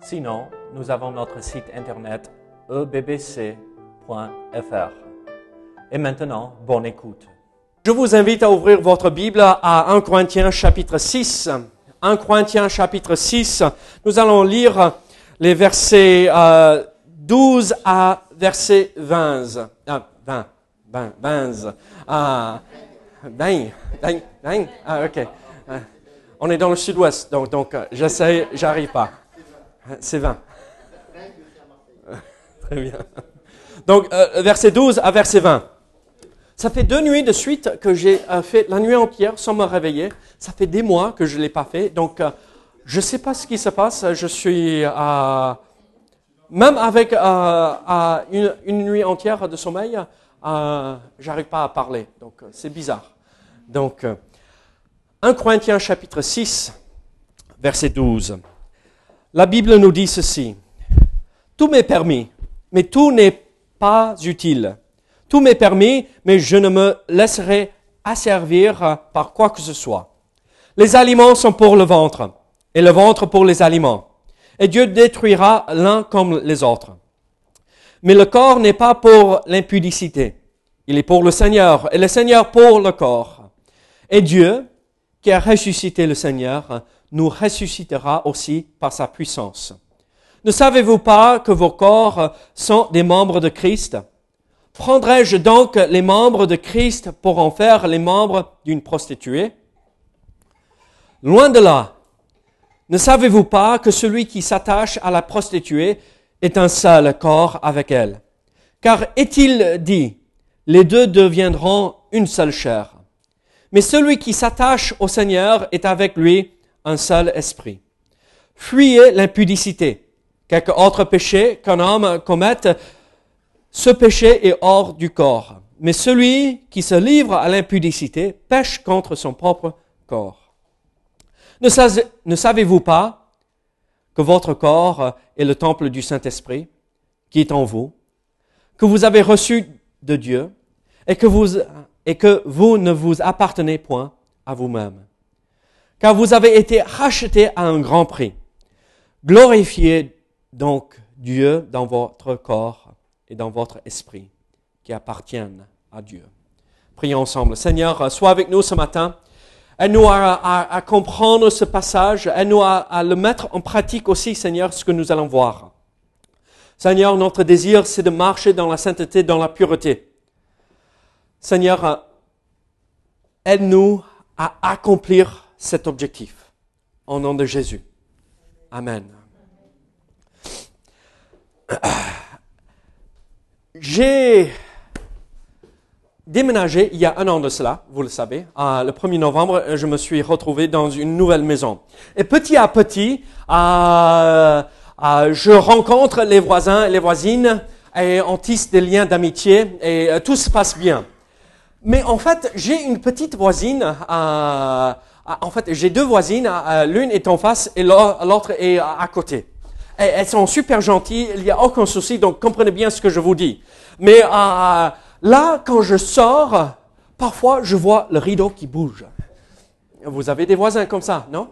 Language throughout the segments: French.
Sinon, nous avons notre site internet ebbc.fr. Et maintenant, bonne écoute. Je vous invite à ouvrir votre Bible à 1 Corinthiens chapitre 6. 1 Corinthiens chapitre 6, nous allons lire les versets euh, 12 à verset 20. Ah, 20, 20, 20. Ah, 20, 20, 20. Ah, ok. Ah, on est dans le sud-ouest, donc, donc euh, j'essaie, j'arrive pas. C'est 20. Très bien. Donc, euh, verset 12 à verset 20. Ça fait deux nuits de suite que j'ai euh, fait la nuit entière sans me réveiller. Ça fait des mois que je ne l'ai pas fait. Donc, euh, je ne sais pas ce qui se passe. Je suis, euh, même avec euh, une, une, nuit entière de sommeil, euh, j'arrive pas à parler. Donc, c'est bizarre. Donc, 1 Corinthiens chapitre 6, verset 12. La Bible nous dit ceci. Tout m'est permis, mais tout n'est pas utile. Tout m'est permis, mais je ne me laisserai asservir par quoi que ce soit. Les aliments sont pour le ventre, et le ventre pour les aliments. Et Dieu détruira l'un comme les autres. Mais le corps n'est pas pour l'impudicité. Il est pour le Seigneur, et le Seigneur pour le corps. Et Dieu, qui a ressuscité le Seigneur, nous ressuscitera aussi par sa puissance. Ne savez-vous pas que vos corps sont des membres de Christ? Prendrai-je donc les membres de Christ pour en faire les membres d'une prostituée? Loin de là. Ne savez-vous pas que celui qui s'attache à la prostituée est un seul corps avec elle? Car est-il dit, les deux deviendront une seule chair Mais celui qui s'attache au Seigneur est avec lui un seul esprit. Fuyez l'impudicité. Quelque autre péché qu'un homme commette, ce péché est hors du corps. Mais celui qui se livre à l'impudicité pêche contre son propre corps. Ne, savez-vous pas que votre corps est le temple du Saint-Esprit qui est en vous, que vous avez reçu de Dieu et que vous ne vous appartenez point à vous-même? Car vous avez été rachetés à un grand prix. Glorifiez donc Dieu dans votre corps et dans votre esprit qui appartiennent à Dieu. Prions ensemble. Seigneur, sois avec nous ce matin. Aide-nous à, comprendre ce passage. Aide-nous à le mettre en pratique aussi, Seigneur, ce que nous allons voir. Seigneur, notre désir, c'est de marcher dans la sainteté, dans la pureté. Seigneur, aide-nous à accomplir cet objectif. Au nom de Jésus. Amen. J'ai déménagé il y a un an de cela, vous le savez. Euh, le 1er novembre, je me suis retrouvé dans une nouvelle maison. Et petit à petit, euh, euh, je rencontre les voisins et les voisines et on tisse des liens d'amitié et tout se passe bien. Mais en fait, j'ai une petite voisine euh, en fait, j'ai deux voisines, l'une est en face et l'autre est à côté. elles sont super gentilles, il n'y a aucun souci, donc comprenez bien ce que je vous dis. Mais euh, là, quand je sors, parfois je vois le rideau qui bouge. Vous avez des voisins comme ça, non?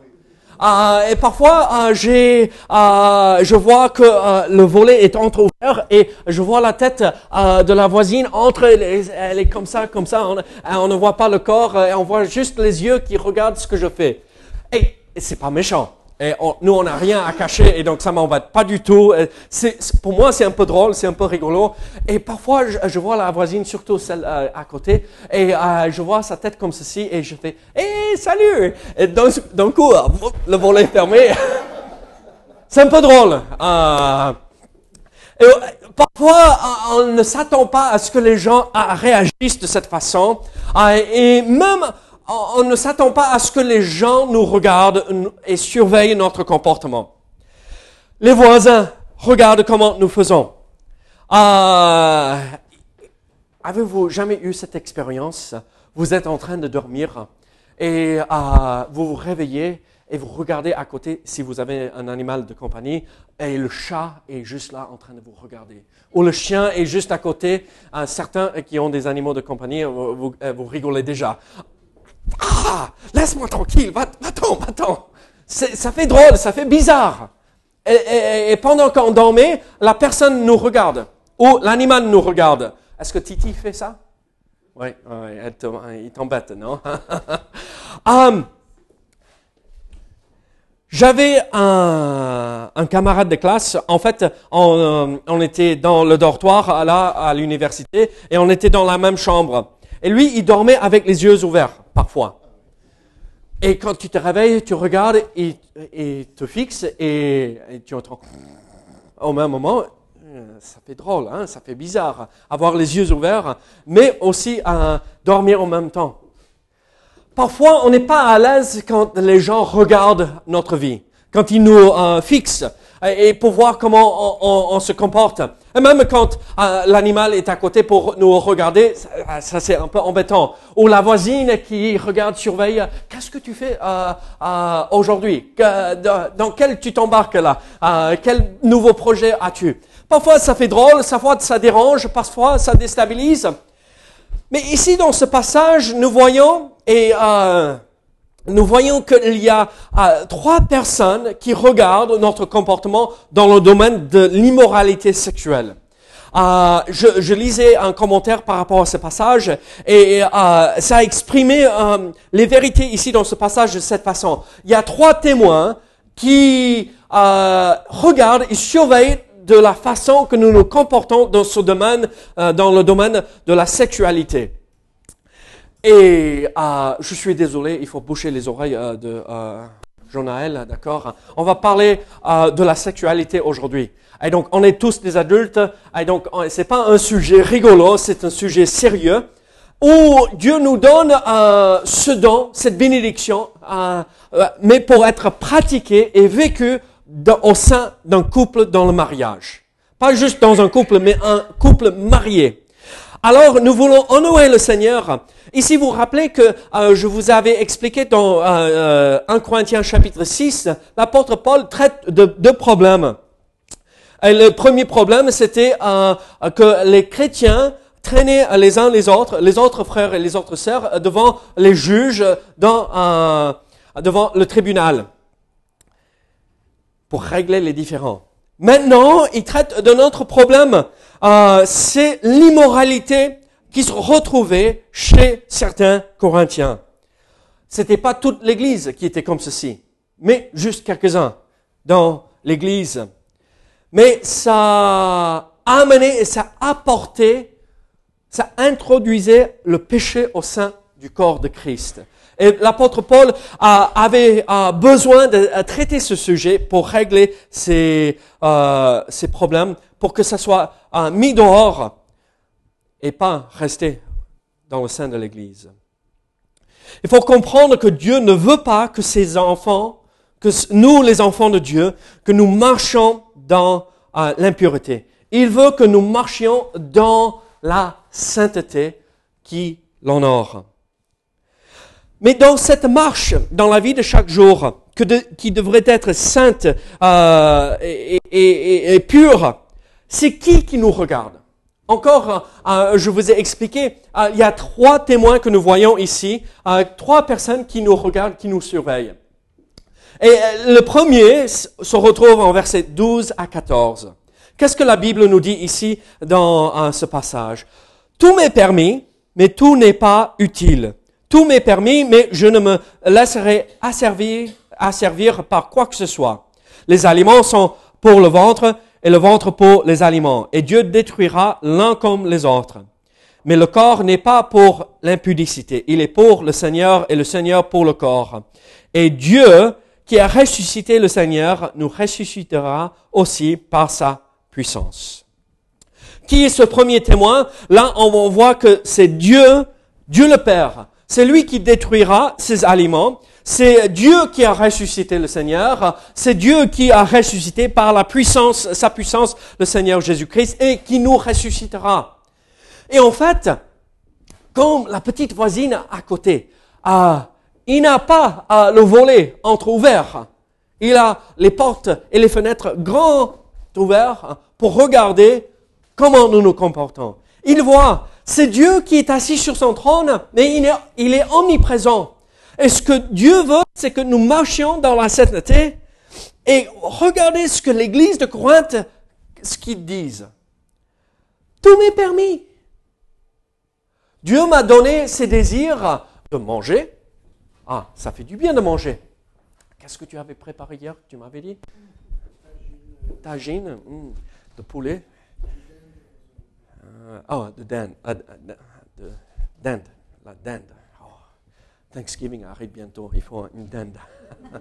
Euh, et parfois, euh, j'ai, euh, je vois que euh, le volet est entrouvert et je vois la tête euh, de la voisine entre, elle est comme ça, comme ça. On, on, ne voit pas le corps et on voit juste les yeux qui regardent ce que je fais. Et, et c'est pas méchant. Et nous, on n'a rien à cacher et donc ça m'embête pas du tout. Pour moi, c'est un peu drôle, c'est un peu rigolo. Et parfois, je, vois la voisine, surtout celle euh, à côté, et euh, je vois sa tête comme ceci et je fais « Hé, salut !» Et d'un coup, le volet est fermé. c'est un peu drôle. Euh, parfois, on ne s'attend pas à ce que les gens réagissent de cette façon. Et même on ne s'attend pas à ce que les gens nous regardent et surveillent notre comportement. Les voisins, regarde comment nous faisons. Euh, Avez-vous jamais eu cette expérience? Vous êtes en train de dormir et euh, vous vous réveillez et vous regardez à côté si vous avez un animal de compagnie et le chat est juste là en train de vous regarder. Ou le chien est juste à côté. Euh, certains qui ont des animaux de compagnie, vous, euh, vous rigolez déjà. Ah, laisse-moi tranquille, va-t'en, va-t'en. Ça fait drôle, ça fait bizarre. Et, pendant qu'on dormait, la personne nous regarde, ou l'animal nous regarde. Est-ce que Titi fait ça? Oui, il t'embête, non? um, J'avais un, un, camarade de classe. En fait, on, euh, on était dans le dortoir là à l'université et on était dans la même chambre. Et lui, il dormait avec les yeux ouverts parfois. Et quand tu te réveilles, tu regardes et, et te fixes et, tu entends au même moment, ça fait drôle, hein, ça fait bizarre, avoir les yeux ouverts, mais aussi dormir en même temps. Parfois, on n'est pas à l'aise quand les gens regardent notre vie, quand ils nous euh, fixent et pour voir comment on se comporte. Et même quand euh, l'animal est à côté pour nous regarder, ça, ça c'est un peu embêtant. Ou la voisine qui regarde, surveille, qu'est-ce que tu fais euh, euh, aujourd'hui Dans quel tu t'embarques là euh, Quel nouveau projet as-tu? Parfois ça fait drôle, parfois ça dérange, parfois ça déstabilise. Mais ici dans ce passage, nous voyons et euh, nous voyons qu'il y a euh, trois personnes qui regardent notre comportement dans le domaine de l'immoralité sexuelle. Euh, je, lisais un commentaire par rapport à ce passage et euh, ça a exprimé les vérités ici dans ce passage de cette façon. Il y a trois témoins qui regardent et surveillent de la façon que nous nous comportons dans ce domaine, dans le domaine de la sexualité. Et euh, je suis désolé, il faut boucher les oreilles euh, de euh, Jonaël, d'accord On va parler euh, de la sexualité aujourd'hui. Et donc, on est tous des adultes, et donc, c'est pas un sujet rigolo, c'est un sujet sérieux, où Dieu nous donne ce don, cette bénédiction, mais pour être pratiqué et vécu au sein d'un couple dans le mariage. Pas juste dans un couple, mais un couple marié. Alors, nous voulons honorer le Seigneur. Ici, vous vous rappelez que euh, je vous avais expliqué dans euh, 1 Corinthiens chapitre 6, l'apôtre Paul traite de deux problèmes. Le premier problème, c'était euh, que les chrétiens traînaient les uns les autres, les autres frères et les autres sœurs, devant les juges, euh, devant le tribunal pour régler les différends. Maintenant, il traite d'un autre problème. Euh, c'est l'immoralité qui se retrouvait chez certains Corinthiens. C'était pas toute l'Église qui était comme ceci, mais juste quelques-uns dans l'Église. Mais ça a amené et ça a apporté, ça introduisait le péché au sein du corps de Christ. Et l'apôtre Paul avait besoin de traiter ce sujet pour régler ces, euh, problèmes, pour que ça soit euh, mis dehors et pas rester dans le sein de l'Église. Il faut comprendre que Dieu ne veut pas que ses enfants, que nous, les enfants de Dieu, que nous marchions dans euh, l'impureté. Il veut que nous marchions dans la sainteté qui l'honore. Mais dans cette marche, dans la vie de chaque jour, qui devrait être sainte euh, et, pure, c'est qui qui nous regarde? Encore, euh, je vous ai expliqué, euh, il y a trois témoins que nous voyons ici, euh, trois personnes qui nous regardent, qui nous surveillent. Et euh, le premier se retrouve en versets 12 à 14. Qu'est-ce que la Bible nous dit ici dans euh, ce passage? Tout m'est permis, mais tout n'est pas utile. Tout m'est permis, mais je ne me laisserai asservir par quoi que ce soit. Les aliments sont pour le ventre et le ventre pour les aliments. Et Dieu détruira l'un comme les autres. Mais le corps n'est pas pour l'impudicité. Il est pour le Seigneur et le Seigneur pour le corps. Et Dieu, qui a ressuscité le Seigneur, nous ressuscitera aussi par sa puissance. Qui est ce premier témoin? Là, on voit que c'est Dieu, Dieu le Père, c'est lui qui détruira ces aliments. C'est Dieu qui a ressuscité le Seigneur. C'est Dieu qui a ressuscité par la puissance, sa puissance, le Seigneur Jésus-Christ et qui nous ressuscitera. Et en fait, comme la petite voisine à côté, euh, il n'a pas le volet entre-ouvert. Il a les portes et les fenêtres grand ouvertes pour regarder comment nous nous comportons. Il voit, c'est Dieu qui est assis sur son trône, mais il est omniprésent. Et ce que Dieu veut, c'est que nous marchions dans la sainteté et regardez ce que l'église de Corinthe, ce qu'ils disent. Tout m'est permis. Dieu m'a donné ses désirs de manger. Ah, ça fait du bien de manger. Qu'est-ce que tu avais préparé hier Tu m'avais dit? Tagine, hmm, de poulet. Euh, oh, de dinde. De dinde. La dinde. Thanksgiving arrive bientôt, il faut une dinde.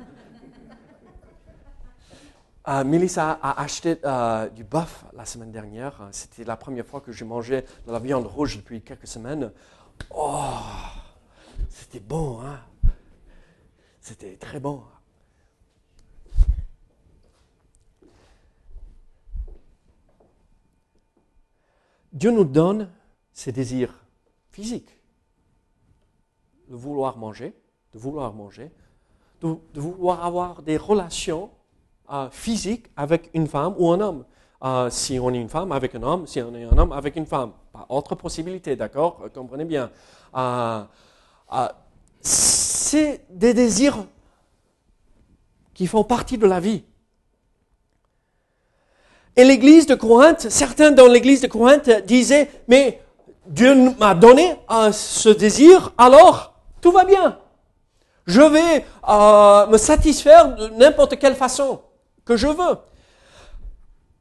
Uh, Melissa a acheté uh, du bœuf la semaine dernière. C'était la première fois que j'ai mangé de la viande rouge depuis quelques semaines. Oh, c'était bon, hein? C'était très bon. Dieu nous donne ses désirs physiques de vouloir manger, de vouloir manger, de, vouloir avoir des relations euh, physiques avec une femme ou un homme. Euh, si on est une femme avec un homme, si on est un homme avec une femme. Pas autre possibilité, d'accord? Euh, Comprenez bien. c'est des désirs qui font partie de la vie. Et l'église de Corinthe, certains dans l'église de Corinthe disaient, mais Dieu m'a donné ce désir, alors tout va bien. Je vais euh, me satisfaire de n'importe quelle façon que je veux.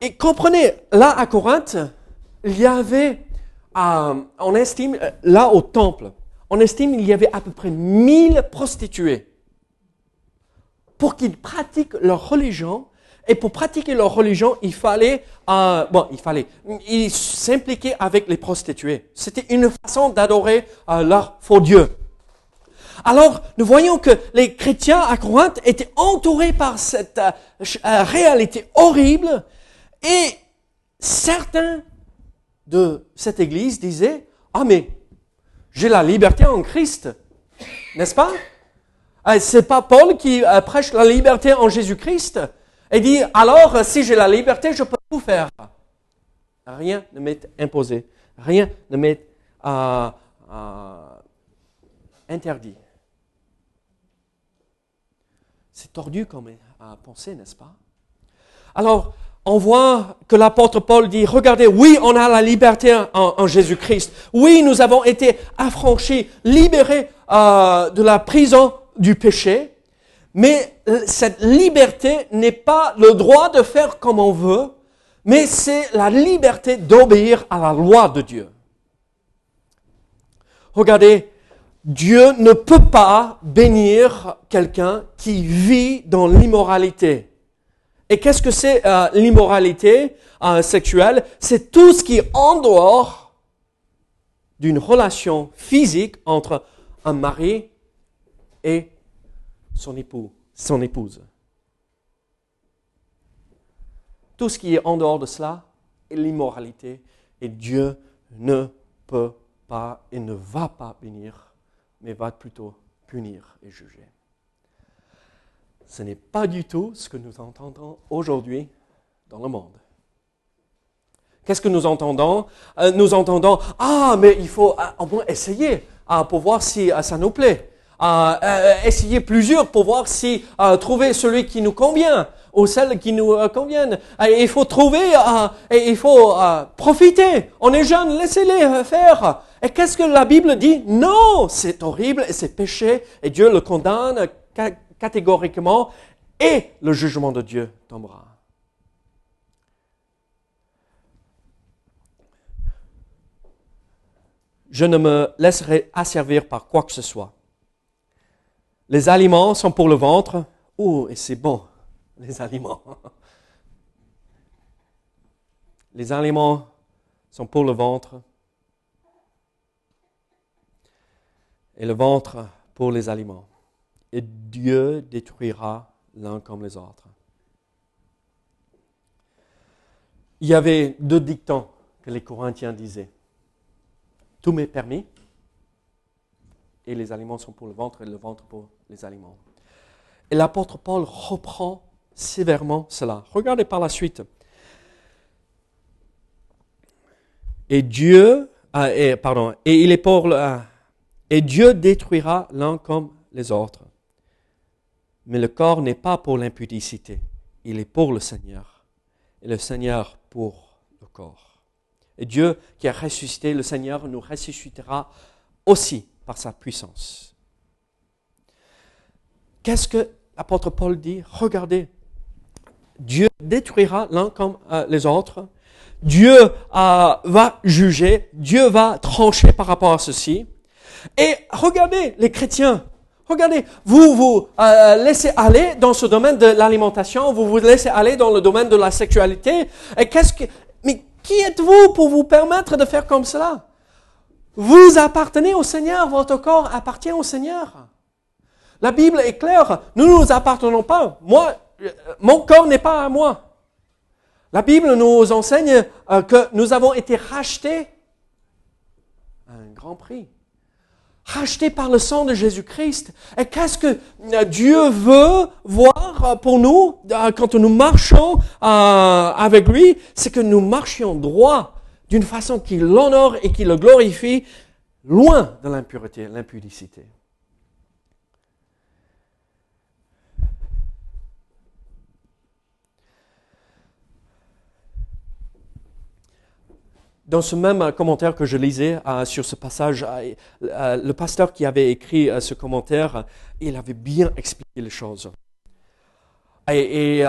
Et comprenez, là à Corinthe, il y avait, euh, on estime, euh, là au temple, on estime il y avait à peu près 1000 prostituées. Pour qu'ils pratiquent leur religion, et pour pratiquer leur religion, il fallait, bon, il fallait, avec les prostituées. C'était une façon d'adorer leur faux Dieu. Alors, nous voyons que les chrétiens à Corinthe étaient entourés par cette euh, euh, réalité horrible et certains de cette église disaient, ah mais j'ai la liberté en Christ, n'est-ce pas? Euh, C'est pas Paul qui prêche la liberté en Jésus-Christ et dit, alors si j'ai la liberté, je peux tout faire. Rien ne m'est imposé, rien ne m'est interdit. C'est tordu comme à penser, n'est-ce pas? Alors, on voit que l'apôtre Paul dit, regardez, oui, on a la liberté en, Jésus-Christ. Oui, nous avons été affranchis, libérés euh, de la prison du péché. Mais euh, cette liberté n'est pas le droit de faire comme on veut, mais c'est la liberté d'obéir à la loi de Dieu. Regardez, Dieu ne peut pas bénir quelqu'un qui vit dans l'immoralité. Et qu'est-ce que c'est euh, l'immoralité euh, sexuelle? C'est tout ce qui est en dehors d'une relation physique entre un mari et son époux, son épouse. Tout ce qui est en dehors de cela est l'immoralité et Dieu ne peut pas et ne va pas bénir mais va plutôt punir et juger. Ce n'est pas du tout ce que nous entendons aujourd'hui dans le monde. Qu'est-ce que nous entendons? Euh, Nous entendons, ah, mais il faut euh, au moins essayer uh, pour voir si euh, ça nous plaît. essayer plusieurs pour voir si trouver celui qui nous convient ou celle qui nous conviennent. il faut trouver et il faut profiter. On est jeunes, laissez-les faire. Et qu'est-ce que la Bible dit Non, c'est horrible et c'est péché et Dieu le condamne catégoriquement et le jugement de Dieu tombera. Je ne me laisserai asservir par quoi que ce soit. Les aliments sont pour le ventre. Oh, et c'est bon, les aliments. Les aliments sont pour le ventre et le ventre pour les aliments. et Dieu détruira l'un comme les autres. Il y avait deux dictons que les Corinthiens disaient. Tout m'est permis, et les aliments sont pour le ventre et le ventre pour les aliments. Et l'apôtre Paul reprend sévèrement cela. Regardez par la suite. Et Dieu, ah, pardon, et il est pour le, et Dieu détruira l'un comme les autres. Mais le corps n'est pas pour l'impudicité, il est pour le Seigneur. Et le Seigneur pour le corps. Et Dieu qui a ressuscité le Seigneur nous ressuscitera aussi par sa puissance. Qu'est-ce que l'apôtre Paul dit? Regardez, Dieu détruira l'un comme euh, les autres. Dieu euh, va juger, Dieu va trancher par rapport à ceci. Et regardez les chrétiens, regardez, vous vous euh, laissez aller dans ce domaine de l'alimentation, vous vous laissez aller dans le domaine de la sexualité. Qu'est-ce que, mais qui êtes-vous pour vous permettre de faire comme cela? Vous appartenez au Seigneur, votre corps appartient au Seigneur. La Bible est claire, nous ne nous appartenons pas. Moi, euh, mon corps n'est pas à moi. La Bible nous enseigne euh, que nous avons été rachetés à un grand prix racheté par le sang de Jésus-Christ. Et qu'est-ce que euh, Dieu veut voir euh, pour nous euh, quand nous marchons avec lui? C'est que nous marchions droit d'une façon qui l'honore et qui le glorifie, loin de l'impureté, l'impudicité. Dans ce même commentaire que je lisais euh, sur ce passage, euh, euh, le pasteur qui avait écrit ce commentaire, il avait bien expliqué les choses. Et,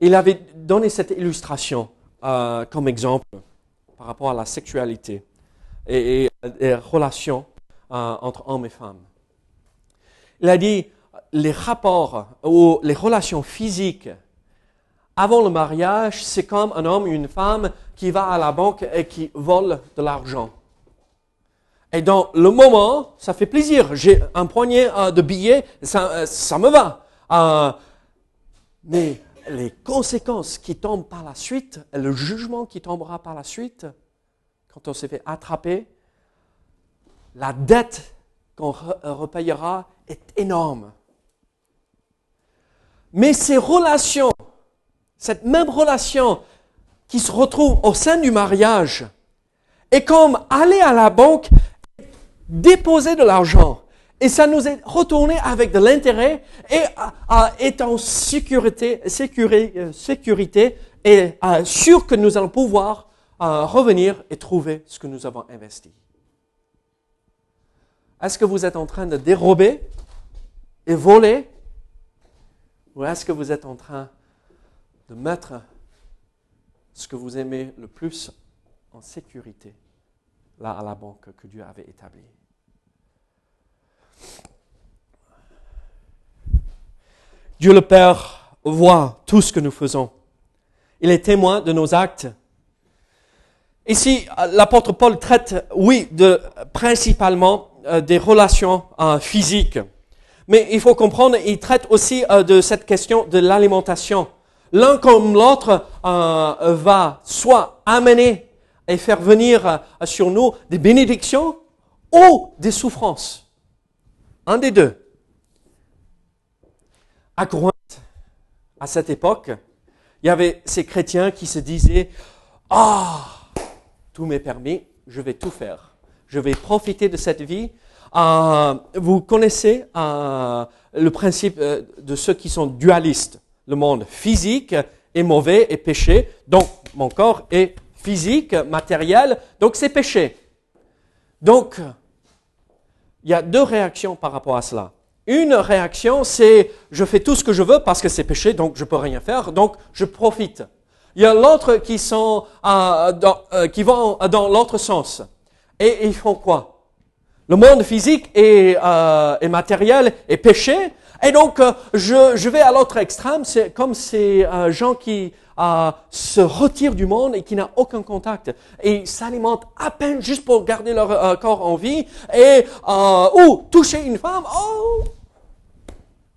il avait donné cette illustration comme exemple par rapport à la sexualité et, les relations entre hommes et femmes. Il a dit les rapports ou les relations physiques avant le mariage, c'est comme un homme ou une femme qui va à la banque et qui vole de l'argent. Et dans le moment, ça fait plaisir. J'ai un poignet euh, de billets, ça, euh, ça me va. Euh, mais les conséquences qui tombent par la suite, le jugement qui tombera par la suite, quand on s'est fait attraper, la dette qu'on repayera est énorme. Mais ces relations cette même relation qui se retrouve au sein du mariage est comme aller à la banque, déposer de l'argent. Et ça nous est retourné avec de l'intérêt et est en sécurité, sécurité, sécurité et sûr que nous allons pouvoir revenir et trouver ce que nous avons investi. Est-ce que vous êtes en train de dérober et voler? Ou est-ce que vous êtes en train de mettre ce que vous aimez le plus en sécurité, là à la banque que Dieu avait établie. Dieu le Père voit tout ce que nous faisons. Il est témoin de nos actes. Ici, l'apôtre Paul traite, oui, de, principalement euh, des relations euh, physiques. Mais il faut comprendre, il traite aussi euh, de cette question de l'alimentation l'un comme l'autre euh, va soit amener et faire venir euh, sur nous des bénédictions ou des souffrances. Un des deux. À Corinthe, à cette époque, il y avait ces chrétiens qui se disaient, ah, tout m'est permis, je vais tout faire. Je vais profiter de cette vie. Euh, vous connaissez le principe de ceux qui sont dualistes le monde physique est mauvais et péché, donc mon corps est physique, matériel, donc c'est péché. Donc, il y a deux réactions par rapport à cela. Une réaction, c'est je fais tout ce que je veux parce que c'est péché, donc je peux rien faire, donc je profite. Il y a l'autre qui sont euh, euh, qui vont dans l'autre sens. Et ils font quoi? Le monde physique et, euh, et matériel est péché, et donc, euh, je, vais à l'autre extrême, c'est comme ces euh, gens qui euh, se retirent du monde et qui n'ont aucun contact et s'alimentent à peine juste pour garder leur corps en vie et ou toucher une femme, oh,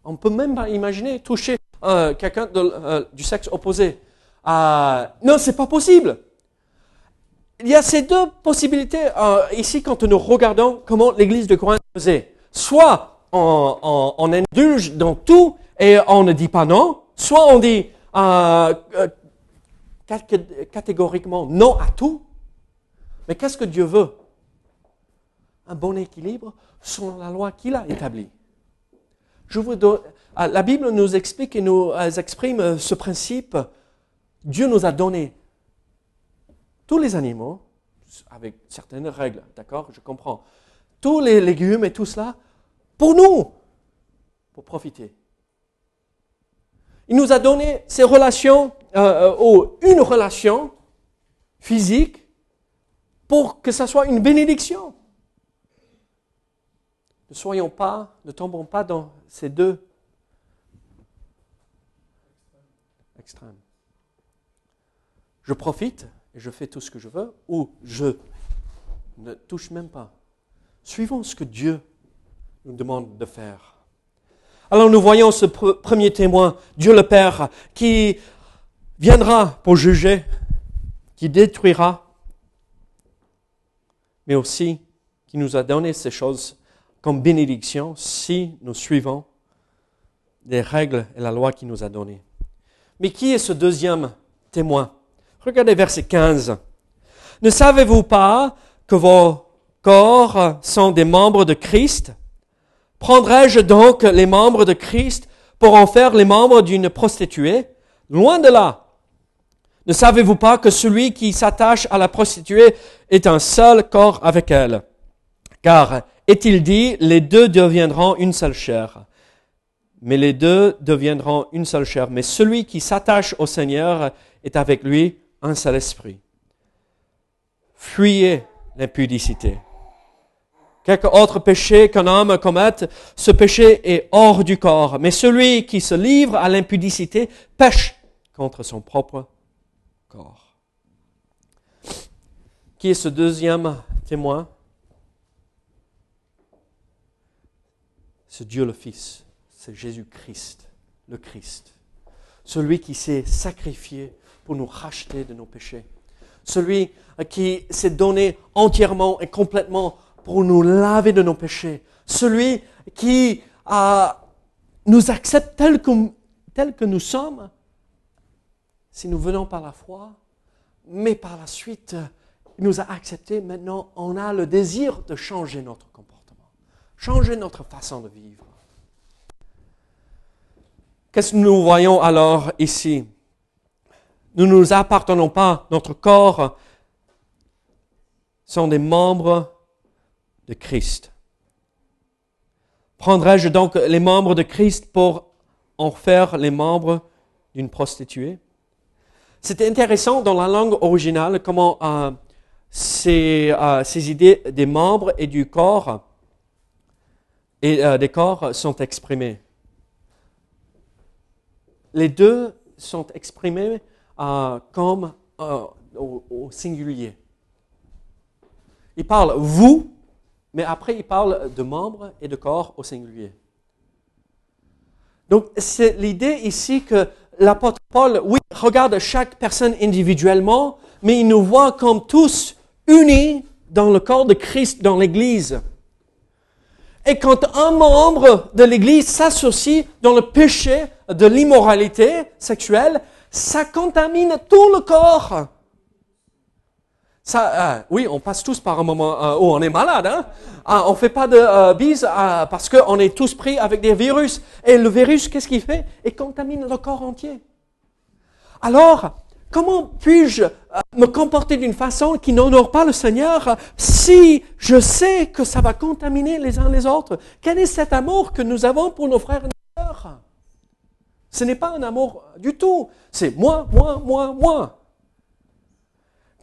On ne peut même pas imaginer toucher quelqu'un du sexe opposé. Non, c'est pas possible. Il y a ces deux possibilités ici quand nous regardons comment l'Église de Corinthe faisait. Soit on, indulge dans tout et on ne dit pas non, soit on dit catégoriquement non à tout. Mais qu'est-ce que Dieu veut? Un bon équilibre selon la loi qu'il a établie. Ah, la Bible nous explique et nous euh, exprime euh, ce principe. Dieu nous a donné tous les animaux, avec certaines règles, d'accord? Je comprends. Tous les légumes et tout cela, pour nous, pour profiter. Il nous a donné ces relations, euh, ou une relation physique, pour que ça soit une bénédiction. Ne soyons pas, ne tombons pas dans ces deux extrêmes. Je profite et je fais tout ce que je veux, ou je ne touche même pas. Suivons ce que Dieu nous demande de faire. Alors nous voyons ce premier témoin, Dieu le Père, qui viendra pour juger, qui détruira, mais aussi qui nous a donné ces choses comme bénédiction si nous suivons les règles et la loi qu'il nous a données. Mais qui est ce deuxième témoin? Regardez verset 15. Ne savez-vous pas que vos corps sont des membres de Christ? Prendrais-je donc les membres de Christ pour en faire les membres d'une prostituée? Loin de là. Ne savez-vous pas que celui qui s'attache à la prostituée est un seul corps avec elle? Car est-il dit, les deux deviendront une seule chair. Mais les deux deviendront une seule chair. Mais celui qui s'attache au Seigneur est avec lui un seul esprit. Fuyez l'impudicité. Quelque autre péché qu'un homme commette, ce péché est hors du corps. Mais celui qui se livre à l'impudicité pêche contre son propre corps. Qui est ce deuxième témoin? C'est Dieu le Fils, c'est Jésus-Christ, le Christ. Celui qui s'est sacrifié pour nous racheter de nos péchés. Celui qui s'est donné entièrement et complètement pour nous laver de nos péchés. Celui qui nous accepte tel que, tel que nous sommes, si nous venons par la foi, mais par la suite, il nous a acceptés. Maintenant, on a le désir de changer notre comportement changer notre façon de vivre. Qu'est-ce que nous voyons alors ici? Nous ne nous appartenons pas, notre corps sont des membres de Christ. Prendrais-je donc les membres de Christ pour en faire les membres d'une prostituée? C'est intéressant dans la langue originale comment euh, ces, euh, ces idées des membres et du corps et euh, des corps sont exprimés. Les deux sont exprimés comme euh, au, singulier. Il parle vous, mais après il parle de membres et de corps au singulier. Donc c'est l'idée ici que l'apôtre Paul, oui, regarde chaque personne individuellement, mais il nous voit comme tous unis dans le corps de Christ, dans l'Église. Et quand un membre de l'Église s'associe dans le péché de l'immoralité sexuelle, ça contamine tout le corps. Ça, euh, oui, on passe tous par un moment euh, où on est malade. Hein? Ah, on fait pas de euh, bise parce qu'on est tous pris avec des virus. Et le virus, qu'est-ce qu'il fait? Il contamine le corps entier. Alors, Comment puis-je euh, me comporter d'une façon qui n'honore pas le Seigneur si je sais que ça va contaminer les uns les autres? Quel est cet amour que nous avons pour nos frères et nos sœurs? Ce n'est pas un amour du tout. C'est moi, moi, moi, moi.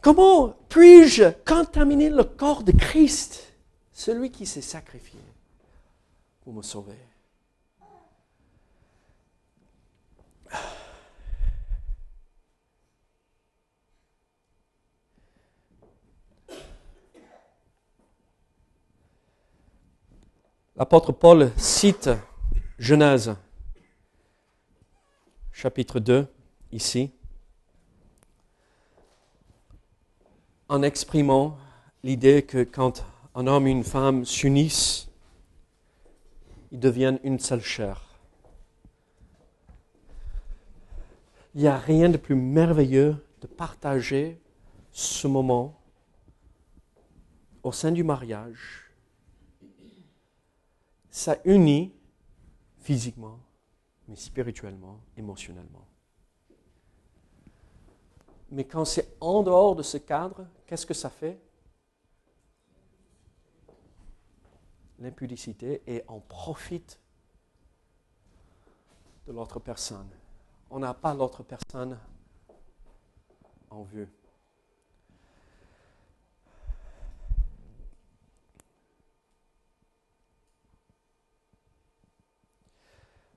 Comment puis-je contaminer le corps de Christ, celui qui s'est sacrifié pour me sauver? L'apôtre Paul cite Genèse chapitre 2, ici, en exprimant l'idée que quand un homme et une femme s'unissent, ils deviennent une seule chair. Il n'y a rien de plus merveilleux de partager ce moment au sein du mariage. Ça unit physiquement, mais spirituellement, émotionnellement. Mais quand c'est en dehors de ce cadre, qu'est-ce que ça fait? L'impudicité et on profite de l'autre personne. On n'a pas l'autre personne en vue.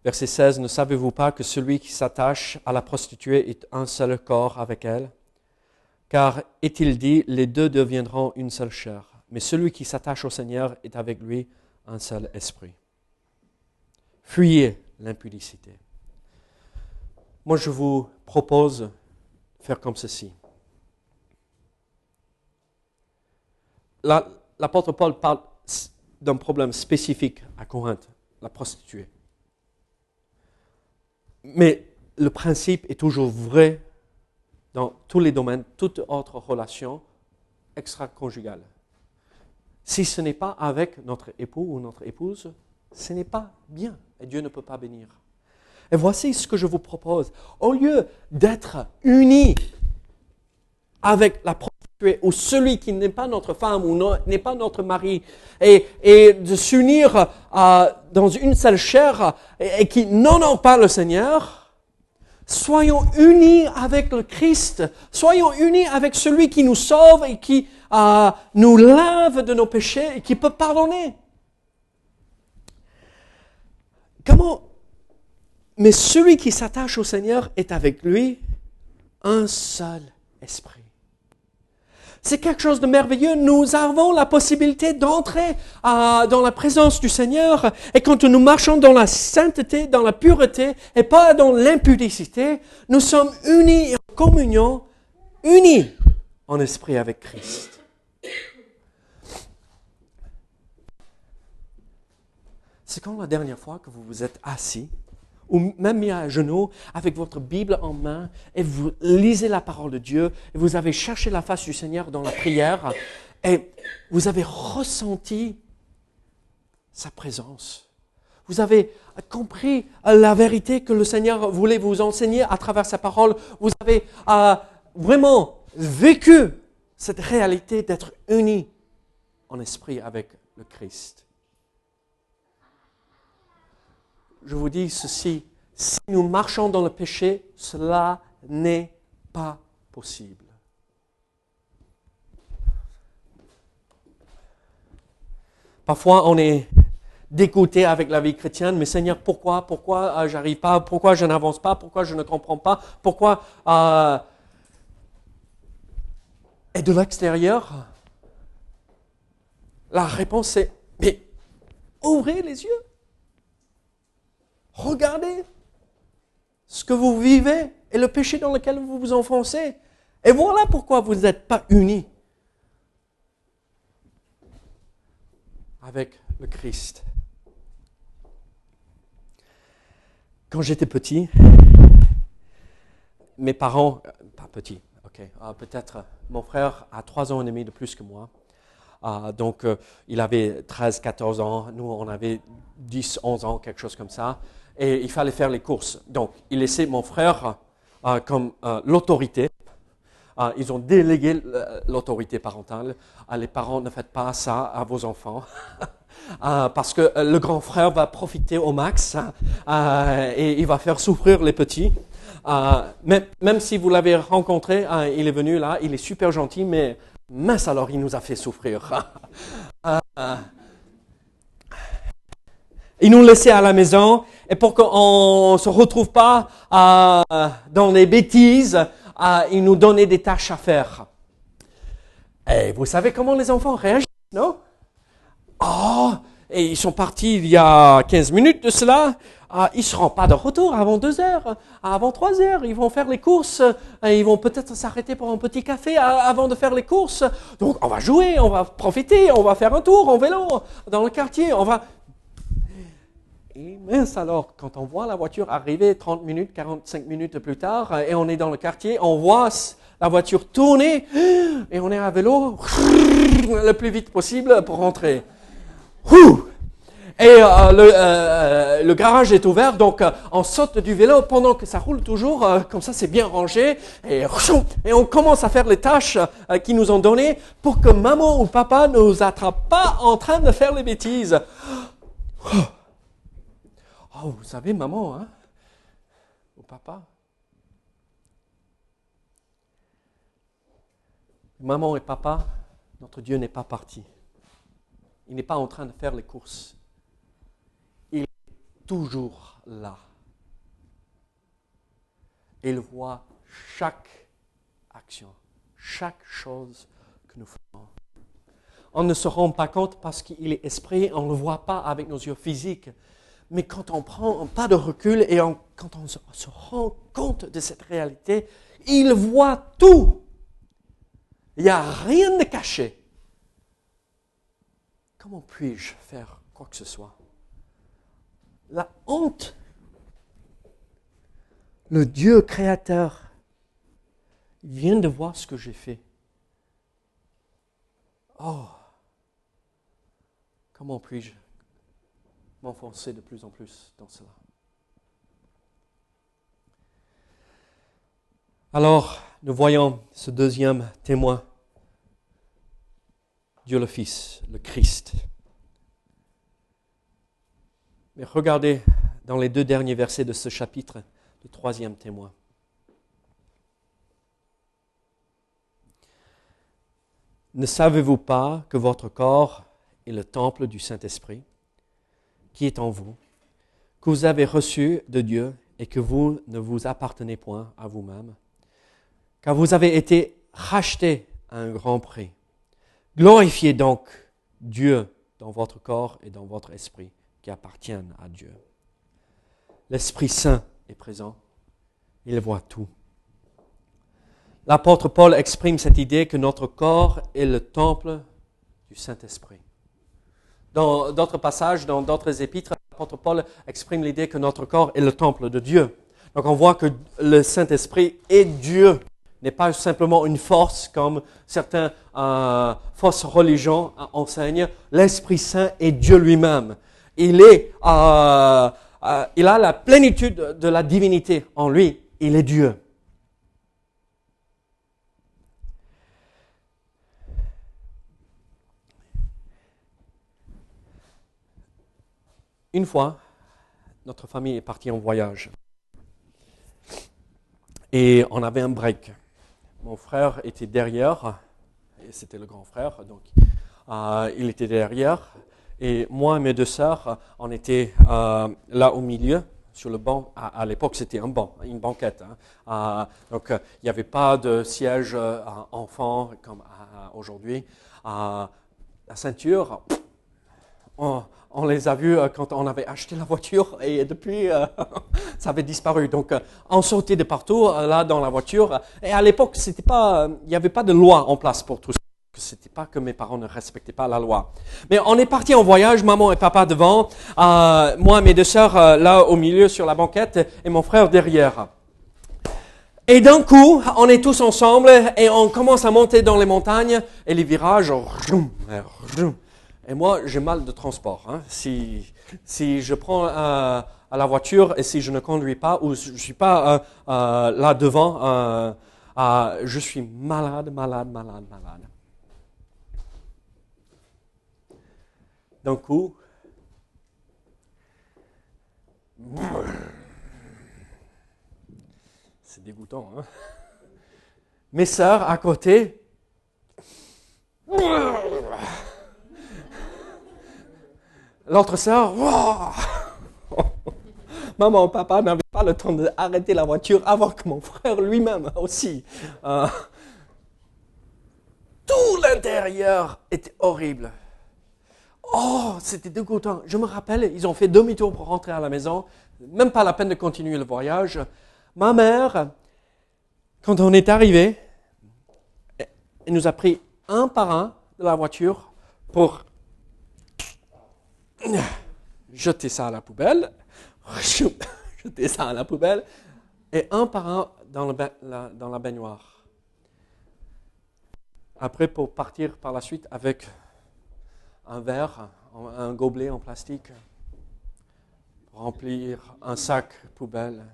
Verset 16, ne savez-vous pas que celui qui s'attache à la prostituée est un seul corps avec elle? Car est-il dit, les deux deviendront une seule chair. Mais celui qui s'attache au Seigneur est avec lui un seul esprit. Fuyez l'impudicité. Moi, je vous propose de faire comme ceci. L'apôtre Paul parle d'un problème spécifique à Corinthe, la prostituée. Mais le principe est toujours vrai dans tous les domaines, toute autre relation extra-conjugale. Si ce n'est pas avec notre époux ou notre épouse, ce n'est pas bien et Dieu ne peut pas bénir. Et voici ce que je vous propose. Au lieu d'être unis avec la ou celui qui n'est pas notre femme ou n'est pas notre mari et, de s'unir euh, dans une seule chair et, et qui n'honore pas le Seigneur, soyons unis avec le Christ, soyons unis avec celui qui nous sauve et qui euh, nous lave de nos péchés et qui peut pardonner. Comment Mais celui qui s'attache au Seigneur est avec lui un seul esprit. C'est quelque chose de merveilleux. Nous avons la possibilité d'entrer euh, dans la présence du Seigneur. Et quand nous marchons dans la sainteté, dans la pureté, et pas dans l'impudicité, nous sommes unis en communion, unis en esprit avec Christ. C'est quand la dernière fois que vous vous êtes assis? Ou même mis à genoux avec votre Bible en main et vous lisez la parole de Dieu et vous avez cherché la face du Seigneur dans la prière et vous avez ressenti sa présence. Vous avez compris la vérité que le Seigneur voulait vous enseigner à travers sa parole. Vous avez euh, vraiment vécu cette réalité d'être unis en esprit avec le Christ. Je vous dis ceci, si nous marchons dans le péché, cela n'est pas possible. Parfois, on est dégoûté avec la vie chrétienne, mais Seigneur, pourquoi, pourquoi euh, j'arrive pas, pourquoi je n'avance pas, pourquoi je ne comprends pas, pourquoi... Euh, et de l'extérieur, la réponse est, mais ouvrez les yeux. Regardez ce que vous vivez et le péché dans lequel vous vous enfoncez. Et voilà pourquoi vous n'êtes pas unis avec le Christ. Quand j'étais petit, mes parents, euh, pas petit, ok, euh, peut-être mon frère a trois ans et demi de plus que moi. Euh, donc, il avait 13, 14 ans. Nous, on avait 10, 11 ans, quelque chose comme ça et il fallait faire les courses. Donc, il laissait mon frère euh, comme euh, l'autorité. Euh, ils ont délégué l'autorité parentale. les parents, ne faites pas ça à vos enfants. parce que le grand frère va profiter au max et il va faire souffrir les petits. même, même si vous l'avez rencontré, il est venu là, il est super gentil, mais mince alors, il nous a fait souffrir. il nous laissait à la maison et pour qu'on ne se retrouve pas dans les bêtises, euh, il nous donnait des tâches à faire. Et vous savez comment les enfants réagissent, non? Oh, et ils sont partis il y a 15 minutes de cela. ah, ils ne seront pas de retour avant deux heures, avant trois heures. Ils vont faire les courses, ils vont peut-être s'arrêter pour un petit café avant de faire les courses. Donc, on va jouer, on va profiter, on va faire un tour en vélo dans le quartier. On va. Mince alors, quand on voit la voiture arriver 30 minutes, 45 minutes plus tard, et on est dans le quartier, on voit la voiture tourner, et on est à vélo le plus vite possible pour rentrer. Et euh, le, euh, le, garage est ouvert, donc euh, on saute du vélo pendant que ça roule toujours, comme ça c'est bien rangé, et, et, on commence à faire les tâches qu'ils nous ont données pour que maman ou papa ne nous attrape pas en train de faire les bêtises. Oh, vous savez, maman, hein, ou papa, maman et papa, notre Dieu n'est pas parti. Il n'est pas en train de faire les courses toujours là. Il voit chaque action, chaque chose que nous faisons. On ne se rend pas compte parce qu'il est esprit, on ne le voit pas avec nos yeux physiques. Mais quand on prend un pas de recul et quand on se, se rend compte de cette réalité, il voit tout. Il n'y a rien de caché. Comment puis-je faire quoi que ce soit? La honte. Le Dieu créateur vient de voir ce que j'ai fait. Oh, comment puis-je m'enfoncer de plus en plus dans cela Alors, nous voyons ce deuxième témoin, Dieu le Fils, le Christ. Mais regardez dans les deux derniers versets de ce chapitre, le troisième témoin. Ne savez-vous pas que votre corps est le temple du Saint-Esprit? Qui est en vous, que vous avez reçu de Dieu et que vous ne vous appartenez point à vous-même, car vous avez été rachetés à un grand prix. Glorifiez donc Dieu dans votre corps et dans votre esprit appartiennent à Dieu. L'Esprit Saint est présent. Il voit tout. L'apôtre Paul exprime cette idée que notre corps est le temple du Saint-Esprit. Dans d'autres passages, dans d'autres épîtres, l'apôtre Paul exprime l'idée que notre corps est le temple de Dieu. Donc on voit que le Saint-Esprit est Dieu, n'est pas simplement une force comme certains euh, fausses religions enseignent. L'Esprit Saint est Dieu lui-même il, est, euh, euh, il a la plénitude de la divinité en lui. Il est Dieu. Une fois, notre famille est partie en voyage. Et on avait un break. Mon frère était derrière, et c'était le grand frère, donc euh, il était derrière. Et moi et mes deux sœurs, on était euh, là au milieu, sur le banc. À, l'époque, c'était un banc, une banquette. Hein. Euh, donc, il n'y avait pas de siège enfant comme aujourd'hui. la ceinture, on, les a vus quand on avait acheté la voiture et depuis, ça avait disparu. Donc, on sautait de partout, là, dans la voiture. Et à l'époque, il n'y avait pas de loi en place pour tout ça c'était pas que mes parents ne respectaient pas la loi. Mais on est parti en voyage, maman et papa devant, euh, moi, mes deux sœurs euh, là au milieu sur la banquette et mon frère derrière. Et d'un coup, on est tous ensemble et on commence à monter dans les montagnes et les virages. Et moi, j'ai mal de transport. Hein. Si, si je prends euh, à la voiture et si je ne conduis pas ou je ne suis pas là devant, je suis malade, malade, malade, malade. d'un coup, c'est dégoûtant. Hein Mes sœurs à côté, l'autre sœur, maman, papa n'avaient pas le temps d'arrêter la voiture avant que mon frère lui-même aussi. Euh, tout l'intérieur était horrible. Oh, c'était dégoûtant. Je me rappelle, ils ont fait demi-tour pour rentrer à la maison. même pas la peine de continuer le voyage. Ma mère, quand on est arrivé, elle nous a pris un par un de la voiture pour jeter ça à la poubelle, jeter ça à la poubelle, et un par un dans, la, dans la baignoire. Après, pour partir par la suite avec un verre, un gobelet en plastique, remplir un sac poubelle.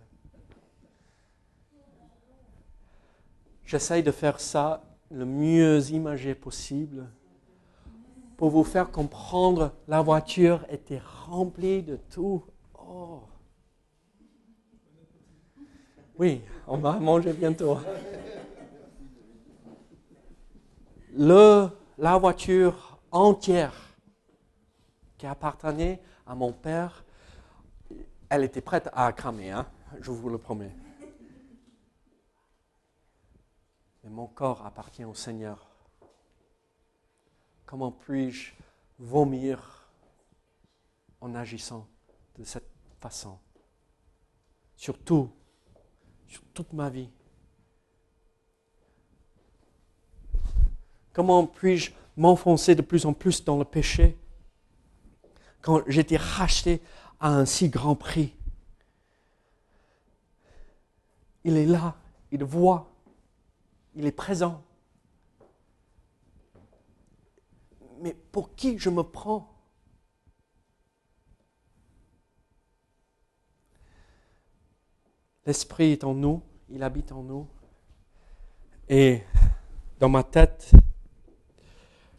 J'essaye de faire ça le mieux imagé possible pour vous faire comprendre la voiture était remplie de tout. Oh. Oui, on va manger bientôt. Le, la voiture entière qui appartenait à mon père, elle était prête à cramer, hein, je vous le promets. Mais mon corps appartient au Seigneur. Comment puis-je vomir en agissant de cette façon? Surtout, sur toute ma vie. Comment puis-je m'enfoncer de plus en plus dans le péché quand j'étais racheté à un si grand prix? Il est là, il voit, il est présent. Mais pour qui je me prends? L'Esprit est en nous, il habite en nous. Et dans ma tête,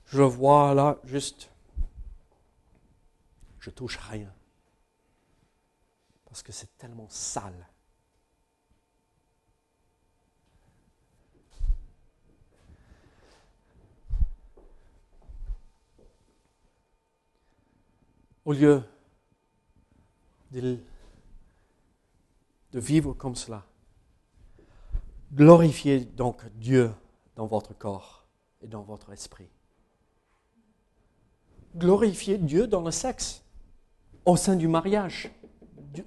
je vois là juste, je touche rien. Parce que c'est tellement sale. Au lieu de, vivre comme cela, glorifiez donc Dieu dans votre corps et dans votre esprit. Glorifiez Dieu dans le sexe, au sein du mariage,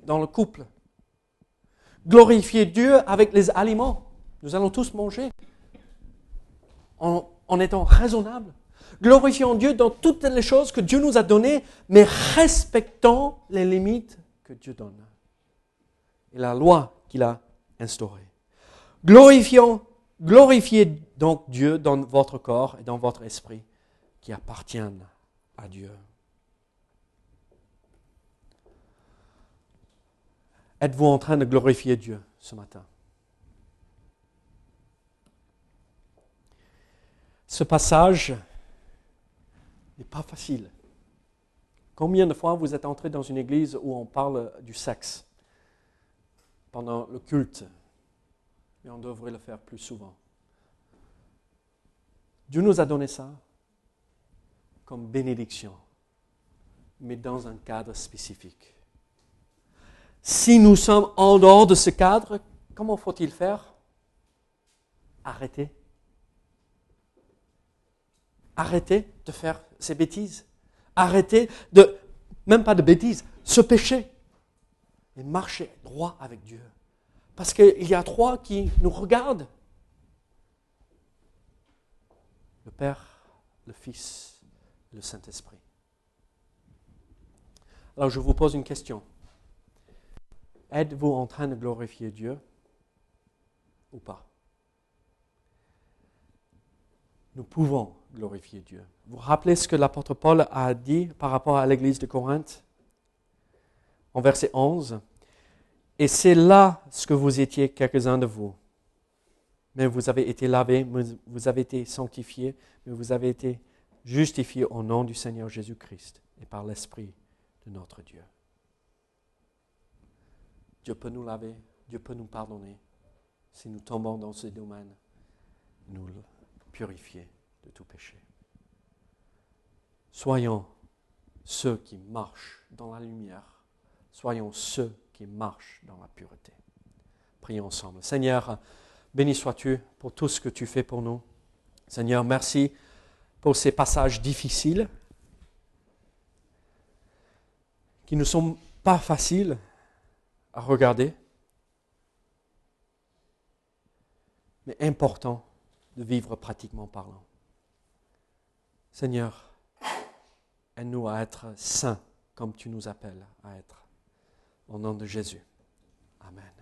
dans le couple. Glorifiez Dieu avec les aliments. Nous allons tous manger en, étant raisonnables. Glorifions Dieu dans toutes les choses que Dieu nous a données, mais respectant les limites que Dieu donne et la loi qu'il a instaurée. Glorifions, glorifiez donc Dieu dans votre corps et dans votre esprit qui appartiennent à Dieu. Êtes-vous en train de glorifier Dieu ce matin? Ce passage n'est pas facile. Combien de fois vous êtes entré dans une église où on parle du sexe pendant le culte? Et on devrait le faire plus souvent. Dieu nous a donné ça comme bénédiction, mais dans un cadre spécifique. Si nous sommes en dehors de ce cadre, comment faut-il faire? Arrêter. Arrêter de faire ces bêtises. Arrêtez de, même pas de bêtises, se pécher. Et marcher droit avec Dieu. Parce qu'il y a trois qui nous regardent. Le Père, le Fils le Saint-Esprit. Alors je vous pose une question. Êtes-vous en train de glorifier Dieu ou pas? Nous pouvons glorifier Dieu. Vous vous rappelez ce que l'apôtre Paul a dit par rapport à l'église de Corinthe? En verset 11. Et c'est là ce que vous étiez quelques-uns de vous. Mais vous avez été lavés, vous avez été sanctifiés, mais vous avez été justifiés au nom du Seigneur Jésus-Christ et par l'Esprit de notre Dieu. Dieu peut nous laver, Dieu peut nous pardonner si nous tombons dans ce domaine, nous purifier de tout péché. Soyons ceux qui marchent dans la lumière. Soyons ceux qui marchent dans la pureté. Prions ensemble. Seigneur, béni sois-tu pour tout ce que tu fais pour nous. Seigneur, merci pour ces passages difficiles qui ne sont pas faciles, à regarder, mais important de vivre pratiquement parlant. Seigneur, aide-nous à être saints comme tu nous appelles à être. Au nom de Jésus. Amen.